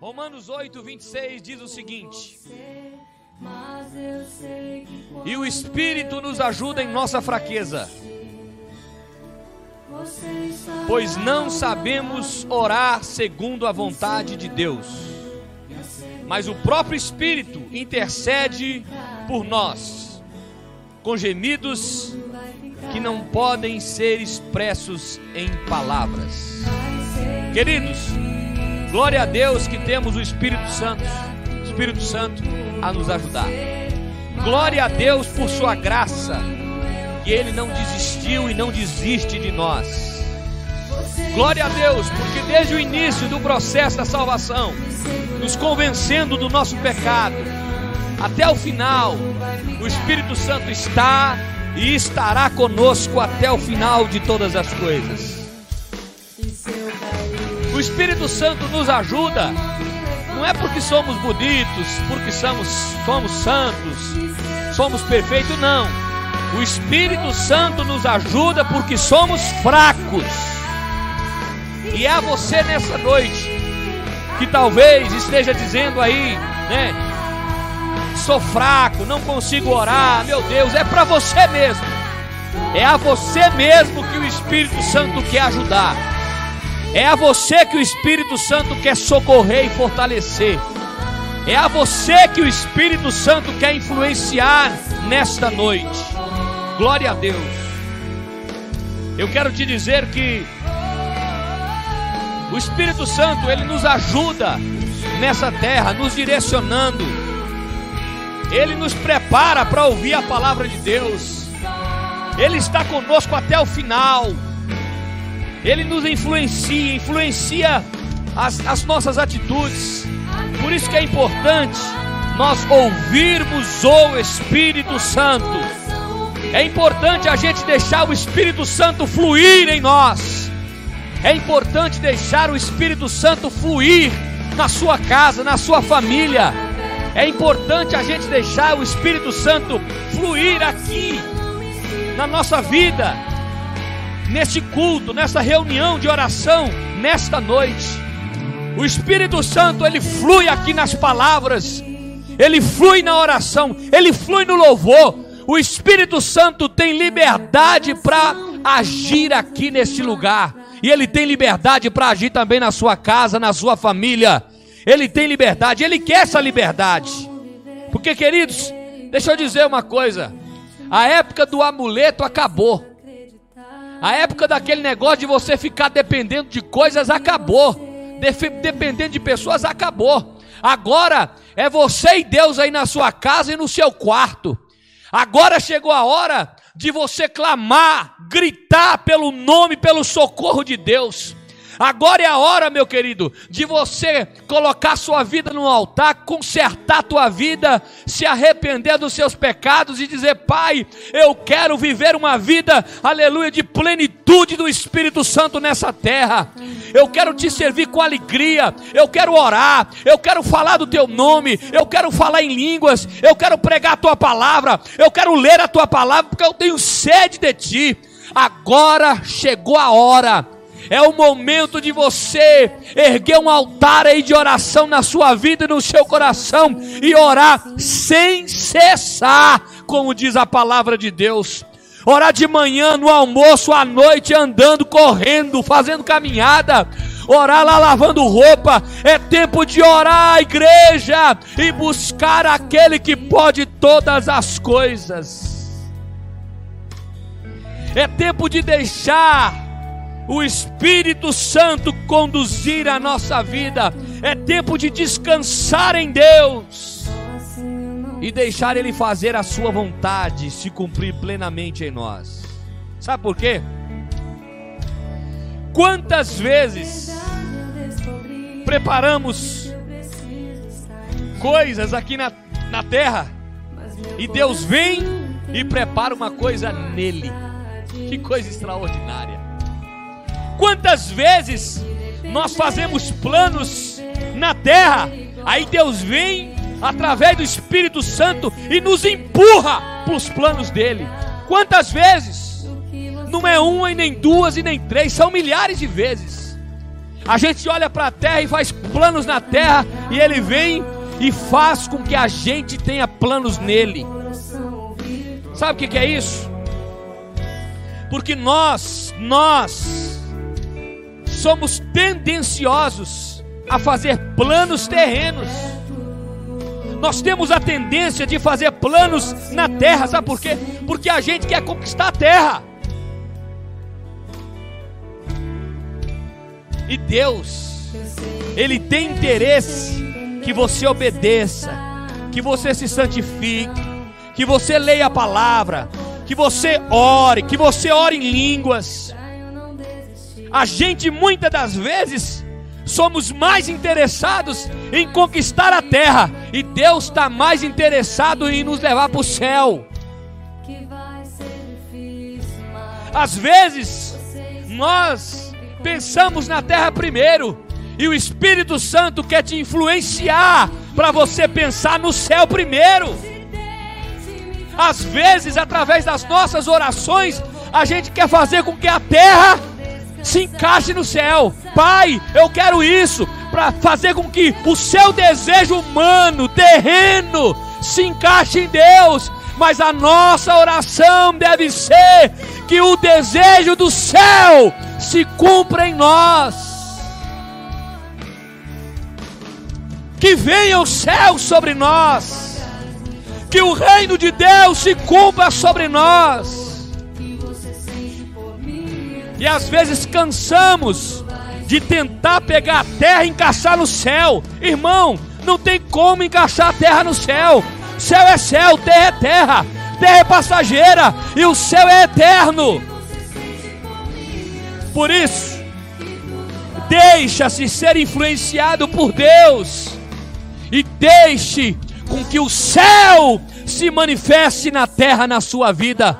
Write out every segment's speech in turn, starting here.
Romanos 8, 26 diz o seguinte: E o Espírito nos ajuda em nossa fraqueza, pois não sabemos orar segundo a vontade de Deus, mas o próprio Espírito intercede por nós, com gemidos que não podem ser expressos em palavras. Queridos, glória a Deus que temos o Espírito Santo, Espírito Santo a nos ajudar. Glória a Deus por sua graça, que ele não desistiu e não desiste de nós. Glória a Deus, porque desde o início do processo da salvação, nos convencendo do nosso pecado, até o final, o Espírito Santo está e estará conosco até o final de todas as coisas. O Espírito Santo nos ajuda, não é porque somos bonitos, porque somos, somos santos, somos perfeitos, não. O Espírito Santo nos ajuda porque somos fracos. E é a você nessa noite que talvez esteja dizendo aí, né? Sou fraco, não consigo orar. Meu Deus, é para você mesmo. É a você mesmo que o Espírito Santo quer ajudar. É a você que o Espírito Santo quer socorrer e fortalecer. É a você que o Espírito Santo quer influenciar nesta noite. Glória a Deus. Eu quero te dizer que o Espírito Santo, ele nos ajuda nessa terra, nos direcionando. Ele nos prepara para ouvir a palavra de Deus. Ele está conosco até o final. Ele nos influencia, influencia as, as nossas atitudes. Por isso que é importante nós ouvirmos o Espírito Santo. É importante a gente deixar o Espírito Santo fluir em nós. É importante deixar o Espírito Santo fluir na sua casa, na sua família. É importante a gente deixar o Espírito Santo fluir aqui na nossa vida neste culto, nessa reunião de oração, nesta noite. O Espírito Santo, ele flui aqui nas palavras, ele flui na oração, ele flui no louvor. O Espírito Santo tem liberdade para agir aqui neste lugar, e ele tem liberdade para agir também na sua casa, na sua família. Ele tem liberdade, ele quer essa liberdade. Porque, queridos, deixa eu dizer uma coisa: a época do amuleto acabou. A época daquele negócio de você ficar dependendo de coisas acabou. dependendo de pessoas acabou. Agora é você e Deus aí na sua casa e no seu quarto. Agora chegou a hora de você clamar, gritar pelo nome, pelo socorro de Deus. Agora é a hora, meu querido, de você colocar sua vida no altar, consertar tua vida, se arrepender dos seus pecados e dizer: Pai, eu quero viver uma vida, aleluia, de plenitude do Espírito Santo nessa terra. Eu quero te servir com alegria, eu quero orar, eu quero falar do teu nome, eu quero falar em línguas, eu quero pregar a tua palavra, eu quero ler a tua palavra, porque eu tenho sede de ti. Agora chegou a hora é o momento de você erguer um altar aí de oração na sua vida e no seu coração e orar sem cessar, como diz a palavra de Deus. Orar de manhã, no almoço, à noite, andando, correndo, fazendo caminhada. Orar lá lavando roupa, é tempo de orar, igreja, e buscar aquele que pode todas as coisas. É tempo de deixar o Espírito Santo conduzir a nossa vida. É tempo de descansar em Deus e deixar Ele fazer a Sua vontade se cumprir plenamente em nós. Sabe por quê? Quantas vezes preparamos coisas aqui na, na terra e Deus vem e prepara uma coisa nele. Que coisa extraordinária. Quantas vezes nós fazemos planos na terra, aí Deus vem através do Espírito Santo e nos empurra para os planos dele. Quantas vezes? Não é uma e nem duas e nem três, são milhares de vezes. A gente olha para a terra e faz planos na terra, e Ele vem e faz com que a gente tenha planos nele. Sabe o que, é isso? Porque nós, nós, somos tendenciosos a fazer planos terrenos. Nós temos a tendência de fazer planos na terra, sabe por quê? Porque a gente quer conquistar a terra. E Deus, Ele tem interesse que você obedeça, que você se santifique, que você leia a palavra, que você ore, que você ore em línguas. A gente muitas das vezes somos mais interessados em conquistar a terra e Deus está mais interessado em nos levar para o céu. Às vezes nós pensamos na terra primeiro e o Espírito Santo quer te influenciar para você pensar no céu primeiro. Às vezes, através das nossas orações, a gente quer fazer com que a terra se encaixe no céu. Pai, eu quero isso para fazer com que o seu desejo humano, terreno, se encaixe em Deus. Mas a nossa oração deve ser que o desejo do céu se cumpra em nós. que venha o céu sobre nós, que o reino de Deus se cumpra sobre nós. E às vezes cansamos de tentar pegar a terra e encaixar no céu. Irmão, não tem como encaixar a terra no céu. Céu é céu, terra é terra, terra é passageira e o céu é eterno. Por isso, deixa-se ser influenciado por Deus e deixe com que o céu se manifeste na terra na sua vida,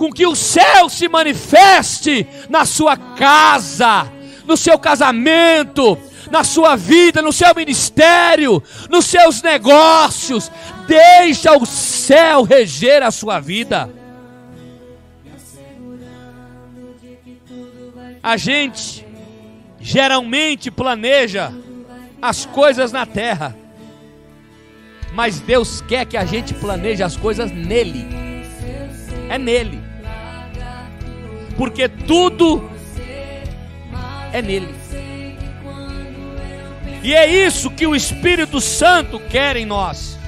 com que o céu se manifeste na sua casa, no seu casamento, na sua vida, no seu ministério, nos seus negócios. Deixa o céu reger a sua vida. A gente geralmente planeja as coisas na terra mas Deus quer que a gente planeje as coisas nele. É nele. Porque tudo é nele. E é isso que o Espírito Santo quer em nós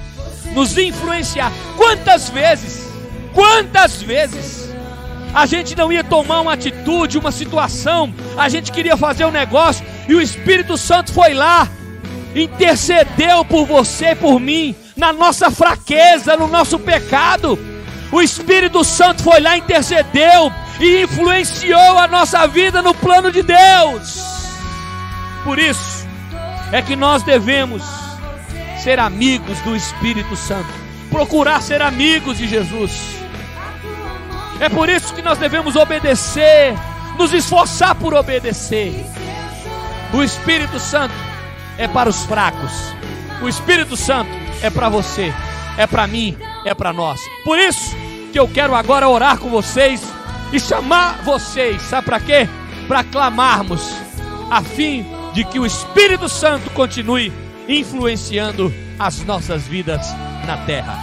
nos influenciar. Quantas vezes, quantas vezes a gente não ia tomar uma atitude, uma situação, a gente queria fazer um negócio e o Espírito Santo foi lá intercedeu por você, por mim, na nossa fraqueza, no nosso pecado. O Espírito Santo foi lá, intercedeu e influenciou a nossa vida no plano de Deus. Por isso é que nós devemos ser amigos do Espírito Santo, procurar ser amigos de Jesus. É por isso que nós devemos obedecer, nos esforçar por obedecer. O Espírito Santo é para os fracos. O Espírito Santo é para você, é para mim, é para nós. Por isso que eu quero agora orar com vocês e chamar vocês, sabe para quê? Para clamarmos, a fim de que o Espírito Santo continue influenciando as nossas vidas na terra.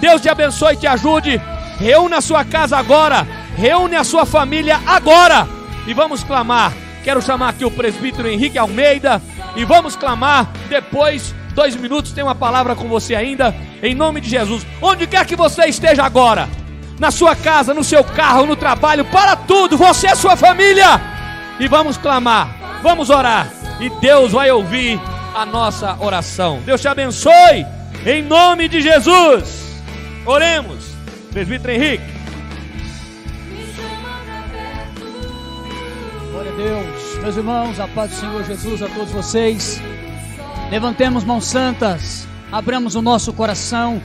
Deus te abençoe e te ajude. Reúna a sua casa agora, reúne a sua família agora e vamos clamar. Quero chamar aqui o presbítero Henrique Almeida e vamos clamar. Depois, dois minutos, tem uma palavra com você ainda, em nome de Jesus. Onde quer que você esteja agora, na sua casa, no seu carro, no trabalho, para tudo, você e sua família, e vamos clamar, vamos orar, e Deus vai ouvir a nossa oração. Deus te abençoe, em nome de Jesus. Oremos, presbítero Henrique. Glória a Deus. Meus irmãos, a paz do Senhor Jesus a todos vocês. Levantemos mãos santas, abramos o nosso coração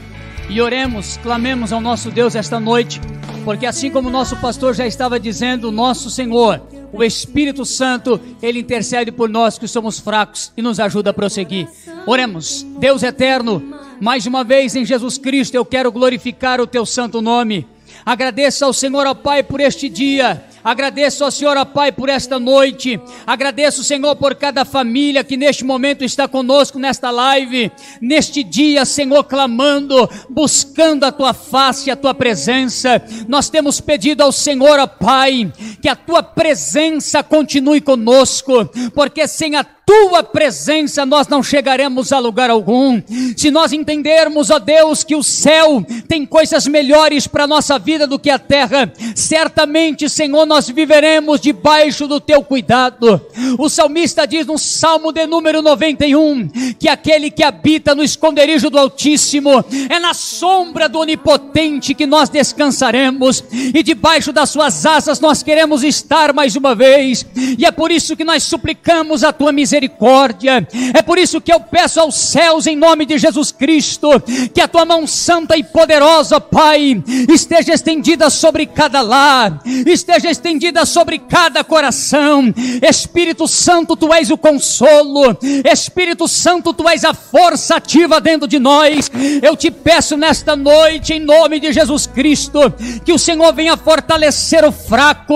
e oremos, clamemos ao nosso Deus esta noite, porque assim como o nosso pastor já estava dizendo, nosso Senhor, o Espírito Santo, ele intercede por nós que somos fracos e nos ajuda a prosseguir. Oremos, Deus eterno, mais uma vez em Jesus Cristo eu quero glorificar o teu santo nome. Agradeça ao Senhor, ó Pai, por este dia Agradeço ao Senhor, ó Pai, por esta noite. Agradeço, Senhor, por cada família que neste momento está conosco nesta live. Neste dia, Senhor, clamando, buscando a tua face, a tua presença. Nós temos pedido ao Senhor, ó Pai, que a tua presença continue conosco, porque sem a tua presença nós não chegaremos a lugar algum. Se nós entendermos, ó Deus, que o céu tem coisas melhores para a nossa vida do que a terra, certamente, Senhor, nós viveremos debaixo do teu cuidado. O salmista diz no Salmo de número 91 que aquele que habita no esconderijo do Altíssimo é na sombra do Onipotente que nós descansaremos e debaixo das suas asas nós queremos estar mais uma vez. E é por isso que nós suplicamos a tua misericórdia misericórdia. É por isso que eu peço aos céus, em nome de Jesus Cristo, que a tua mão santa e poderosa, Pai, esteja estendida sobre cada lar, esteja estendida sobre cada coração. Espírito Santo, tu és o consolo. Espírito Santo, tu és a força ativa dentro de nós. Eu te peço nesta noite, em nome de Jesus Cristo, que o Senhor venha fortalecer o fraco,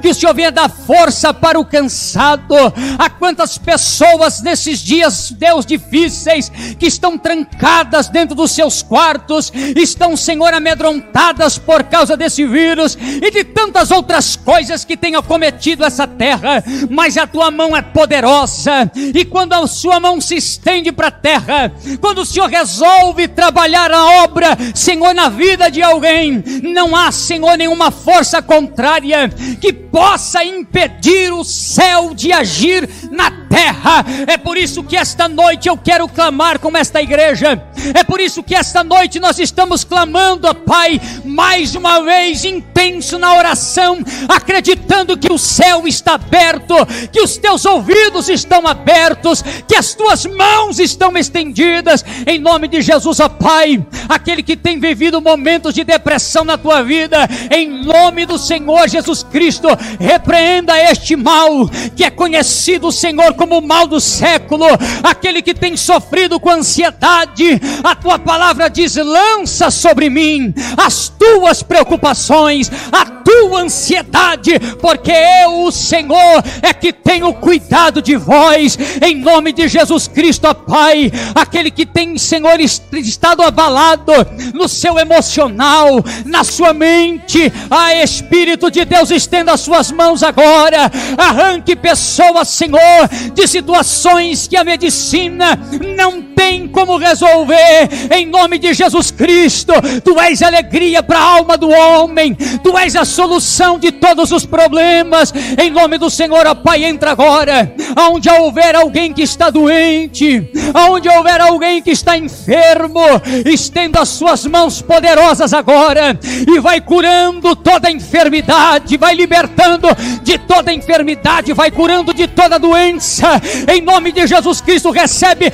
que o Senhor venha dar força para o cansado. A quantas pessoas pessoas nesses dias, Deus, difíceis, que estão trancadas dentro dos seus quartos, estão, Senhor, amedrontadas por causa desse vírus e de tantas outras coisas que tem acometido essa terra, mas a tua mão é poderosa, e quando a sua mão se estende para a terra, quando o Senhor resolve trabalhar a obra, Senhor, na vida de alguém, não há, Senhor, nenhuma força contrária que possa impedir o céu de agir na terra terra. É por isso que esta noite eu quero clamar como esta igreja. É por isso que esta noite nós estamos clamando, ó Pai, mais uma vez intenso na oração, acreditando que o céu está aberto, que os teus ouvidos estão abertos, que as tuas mãos estão estendidas, em nome de Jesus, ó Pai. Aquele que tem vivido momentos de depressão na tua vida, em nome do Senhor Jesus Cristo, repreenda este mal que é conhecido, Senhor, como mal do século, aquele que tem sofrido com ansiedade, a tua palavra diz: lança sobre mim as tuas preocupações, a tua ansiedade, porque eu, o Senhor, é que tenho cuidado de vós, em nome de Jesus Cristo, ó Pai, aquele que tem, Senhor, estado abalado no seu emocional, na sua mente, a Espírito de Deus, estenda as suas mãos agora, arranque pessoas, Senhor, de situações que a medicina não tem como resolver, em nome de Jesus Cristo, tu és alegria para a alma do homem, tu és a solução de todos os problemas, em nome do Senhor, ó Pai, entra agora, aonde houver alguém que está doente, aonde houver alguém que está enfermo, estenda as suas mãos poderosas agora e vai curando toda enfermidade, vai libertando de toda enfermidade, vai curando de toda doença, em nome de Jesus Cristo, recebe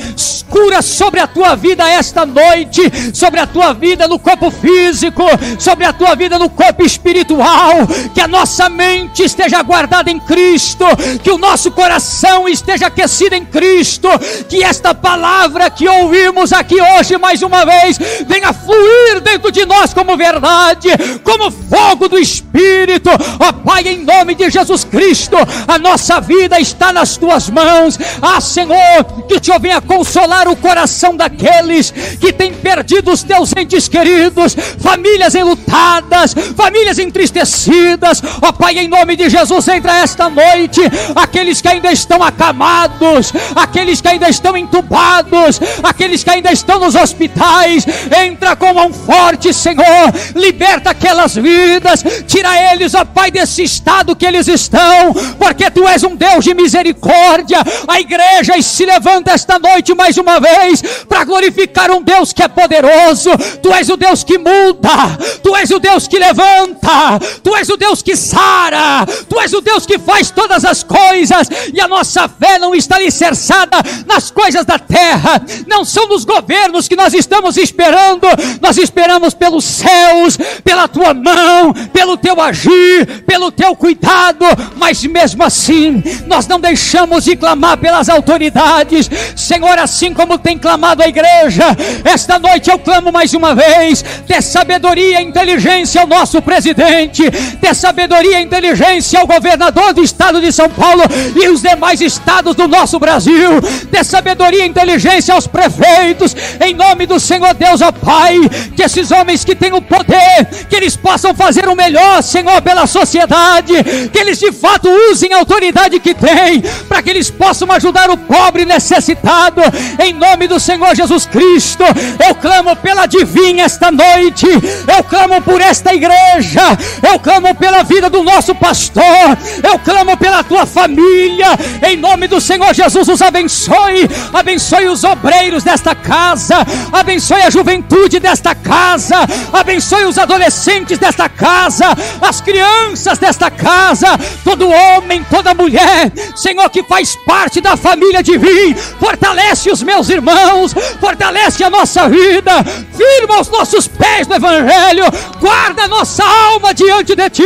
cura sobre a tua vida esta noite, sobre a tua vida no corpo físico, sobre a tua vida no corpo espiritual, que a nossa mente esteja guardada em Cristo, que o nosso coração esteja aquecido em Cristo, que esta palavra que ouvimos aqui hoje mais uma vez venha fluir dentro de nós como verdade, como fogo do Espírito, ó Pai, em nome de Jesus Cristo, a nossa vida está nas tuas mãos, ah Senhor, que o Senhor venha consolar o coração daqueles que têm perdido os teus entes queridos, famílias enlutadas, famílias entristecidas. Ó oh, Pai, em nome de Jesus, entra esta noite aqueles que ainda estão acamados, aqueles que ainda estão entubados, aqueles que ainda estão nos hospitais. Entra com mão forte, Senhor, liberta aquelas vidas, tira eles, ó oh, Pai, desse estado que eles estão, porque tu és um Deus de misericórdia. A igreja se levanta esta noite mais uma vez para glorificar um Deus que é poderoso. Tu és o Deus que muda, tu és o Deus que levanta, tu és o Deus que sara, tu és o Deus que faz todas as coisas, e a nossa fé não está alicerçada nas coisas da terra, não são nos governos que nós estamos esperando, nós esperamos pelos céus, pela tua mão, pelo teu agir, pelo teu cuidado, mas mesmo assim, nós não deixamos de clamar pelas autoridades, Senhor, assim como Tem clamado à igreja. Esta noite eu clamo mais uma vez: dê sabedoria e inteligência ao nosso presidente, dê sabedoria e inteligência ao governador do estado de São Paulo e os demais estados do nosso Brasil, dê sabedoria e inteligência aos prefeitos, em nome do Senhor Deus, ó Pai, que esses homens que têm o poder, que eles possam fazer o melhor, Senhor, pela sociedade, que eles de fato usem a autoridade que têm, para que eles possam ajudar o pobre necessitado, em nome do Senhor Jesus Cristo. Eu clamo pela divina esta noite, eu clamo por esta igreja, eu clamo pela vida do nosso pastor, eu clamo pela tua família, em nome do Senhor Jesus, os abençoe, abençoe os obreiros desta casa, abençoe a juventude desta casa, abençoe os adolescentes desta casa, as crianças desta casa, todo homem, toda mulher, Senhor, que faz parte da família divina, fortalece os meus irmãos, fortalece a nossa vida, firma os nossos pés no Evangelho, guarda a nossa alma diante de Ti,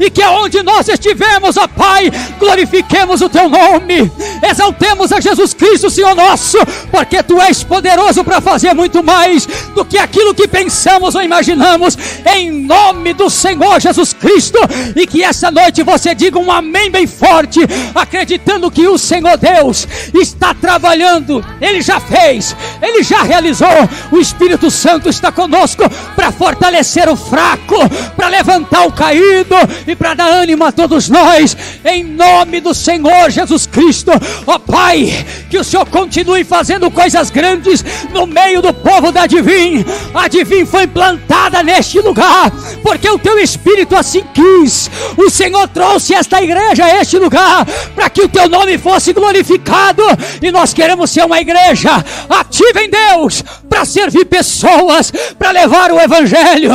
e que aonde nós estivermos, ó Pai, glorifiquemos o Teu nome, exaltemos a Jesus Cristo, Senhor nosso, porque Tu és poderoso para fazer muito mais do que aquilo que pensamos ou imaginamos, em nome do Senhor Jesus Cristo, e que essa noite você diga um amém bem forte, acreditando que o Senhor Deus está trabalhando, Ele já fez, Ele já realizou, o Espírito Santo está conosco para fortalecer o fraco, para levantar o caído e para dar ânimo a todos nós, em nome do Senhor Jesus Cristo, ó Pai, que o Senhor continue fazendo coisas grandes no meio do povo da Divim, a Divim foi plantada neste lugar, porque o teu Espírito assim quis, o Senhor trouxe esta igreja a este lugar, para que o teu nome fosse glorificado, e nós queremos ser uma igreja ativa em Deus, para servir pessoas, para levar o Evangelho,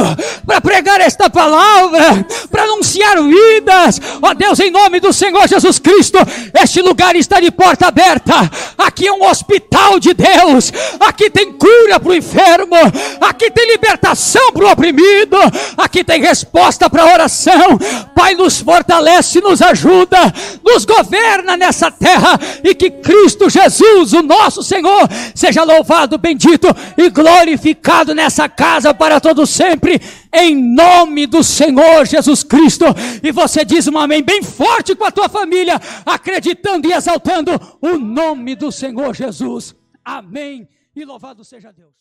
para pregar esta palavra, para anunciar vidas. Ó Deus, em nome do Senhor Jesus Cristo, este lugar está de porta aberta. Aqui é um hospital de Deus. Aqui tem cura para o enfermo. Aqui tem libertação para o oprimido. Aqui tem resposta para a oração. Pai, nos fortalece, nos ajuda, nos governa nessa terra e que Cristo Jesus, o nosso Senhor, seja louvado, bendito e glorificado nessa casa para todo sempre, em nome do Senhor Jesus Cristo. E você diz um amém bem forte com a tua família, acreditando e exaltando o nome do Senhor Jesus. Amém. E louvado seja Deus.